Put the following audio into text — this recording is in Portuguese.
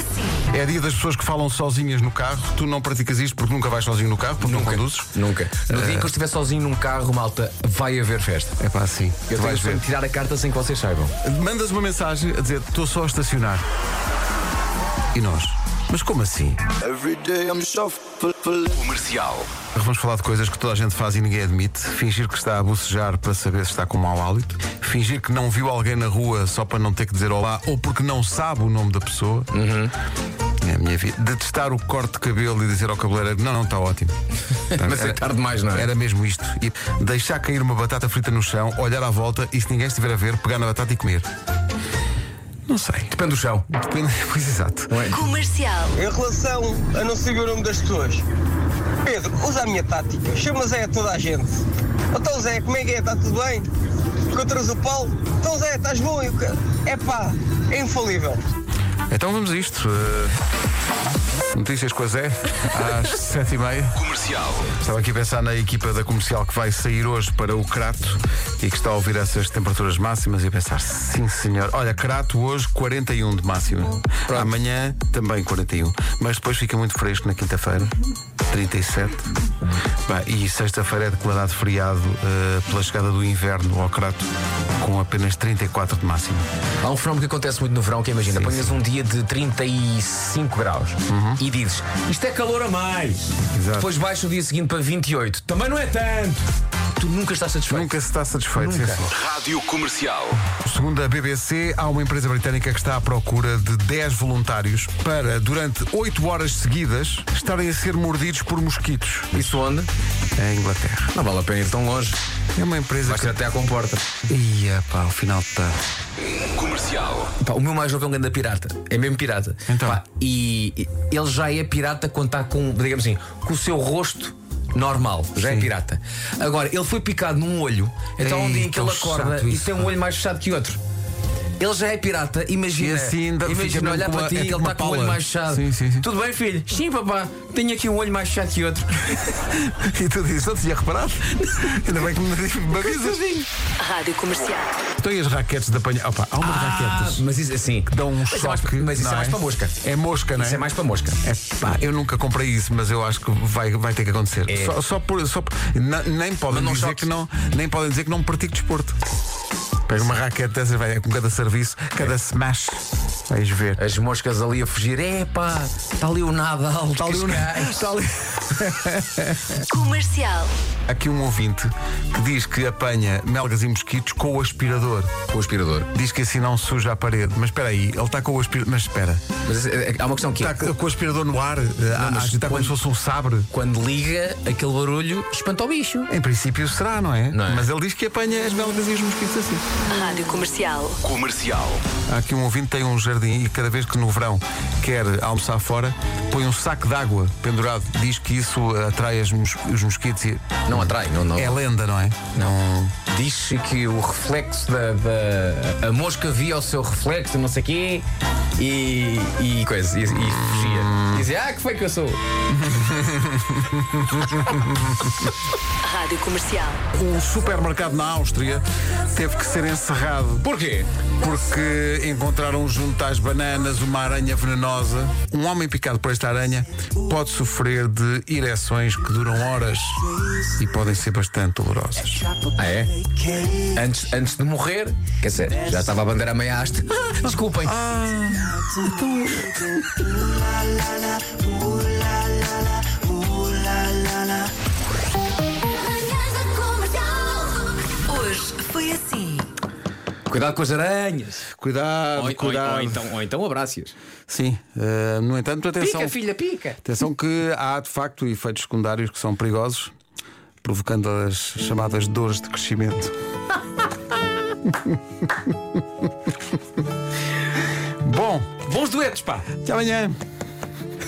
assim. É dia das pessoas que falam sozinhas no carro. Tu não praticas isto porque nunca vais sozinho no carro, porque não conduzes? Nunca. No dia que eu estiver sozinho num carro, malta, vai haver festa. É pá, assim. Eu tu tenho vais de tirar a carta sem que vocês saibam. Mandas uma mensagem a dizer estou só a estacionar. E nós? Mas como assim? Comercial. Vamos falar de coisas que toda a gente faz e ninguém admite. Fingir que está a bocejar para saber se está com mau hálito. Fingir que não viu alguém na rua só para não ter que dizer olá ou porque não sabe o nome da pessoa. É a minha vida. Detestar o corte de cabelo e dizer ao cabeleireiro: não, não, está ótimo. Mas é tarde demais, não é? Era mesmo isto. E deixar cair uma batata frita no chão, olhar à volta e se ninguém estiver a ver, pegar na batata e comer. Não sei. Depende do chão. Depende. Pois exato. Comercial. Em relação a não saber o nome das pessoas, Pedro, usa a minha tática. Chama Zé a toda a gente. Então Zé, como é que é? Está tudo bem? Encontras o Paulo? Então Zé, estás bom? É pá, é infalível. Então vamos a isto. Uh, Notícias com a Zé, às sete e meia. Comercial. Estava aqui a pensar na equipa da comercial que vai sair hoje para o Crato e que está a ouvir essas temperaturas máximas e a pensar, sim senhor. Olha, Crato hoje 41 de máxima. Amanhã também 41. Mas depois fica muito fresco na quinta-feira. 37. Bah, e sexta-feira é declarado feriado eh, pela chegada do inverno ao Crato com apenas 34 de máxima. Há um fenómeno que acontece muito no verão que é, imagina, ponhas um dia de 35 graus e dizes isto é calor a mais. Exato. Depois baixa o dia seguinte para 28. Também não é tanto. Tu nunca estás satisfeito. Nunca se está satisfeito. Nunca. sim, sim. Rádio Comercial. Segundo a BBC, há uma empresa britânica que está à procura de 10 voluntários para, durante 8 horas seguidas, estarem a ser mordidos por mosquitos. Isso onde? Em Inglaterra. Não vale a pena ir tão longe. É uma empresa Vai que. até à comporta. Ia, pá, ao final está. Comercial. Pá, o meu mais novo é um grande pirata. É mesmo pirata. Então? Pá, e ele já é pirata quando está com, digamos assim, com o seu rosto normal. Já é Sim. pirata. Agora, ele foi picado num olho. Então, há um Ei, dia em que ele chato acorda e isso, tem um olho mais fechado que outro. Ele já é pirata, imagina. E assim ainda imagina olhar para ti é ele está com o olho mais fechado. Sim, sim, sim. Tudo bem, filho? Sim, papá. Tenho aqui um olho mais fechado que outro. E tu dizes, não tinha reparado? Ainda bem que me, avisas. Rádio Comercial. Então e as raquetes de apanhar? Opa, há umas raquetes mas isso assim. que dão um Mas, é mais, choque. mas isso não é mais para mosca. É mosca, não é? Isso é mais para mosca. É, pá, eu nunca comprei isso, mas eu acho que vai, vai ter que acontecer. É. Só, só por. Só por- nem, podem dizer que não, nem podem dizer que não pratico desporto. Pega uma raquete dessas, vai com cada serviço, cada smash. Vais ver. As moscas ali a fugir. Epá, está ali o Nadal. Está ali o- está ali- Comercial. Aqui um ouvinte que diz que apanha melgas e mosquitos com o aspirador. Com o aspirador. Diz que assim não suja a parede. Mas espera aí, ele está com o aspirador. Mas espera, Mas é- é- há uma questão que é. está com o aspirador no ar, a- a mas agitar como quando- se fosse um sabre. Quando liga, aquele barulho espanta o bicho. Em princípio será, não é? Não é? Mas ele diz que apanha as melgas e os mosquitos assim. Rádio Comercial. Comercial. Há aqui um ouvinte tem um jardim e cada vez que no verão quer almoçar fora, põe um saco de água pendurado. Diz que isso atrai as mos- os mosquitos e. Não atrai, não. não. É lenda, não é? Não. Diz que o reflexo da, da- A mosca via o seu reflexo, não sei o quê, e. e coisa. E, e fugia. Dizia, ah, que foi que eu sou? Rádio Comercial. Um supermercado na Áustria teve que ser encerrado Porquê? porque encontraram junto às bananas uma aranha venenosa. Um homem picado por esta aranha pode sofrer de ereções que duram horas e podem ser bastante dolorosas. Ah, é? Antes, antes de morrer, quer dizer, já estava a bandeira a meia haste. Ah, desculpem. Foi assim. Cuidado com as aranhas. Cuidado, Ou, ou- cuidado. ou então, ou então abraças. Sim, eh, no entanto, atenção. Pica, filha, pica. Atenção que há de facto efeitos secundários que são perigosos, provocando as chamadas dores de crescimento. Bom, Bons duetos, pá. até amanhã.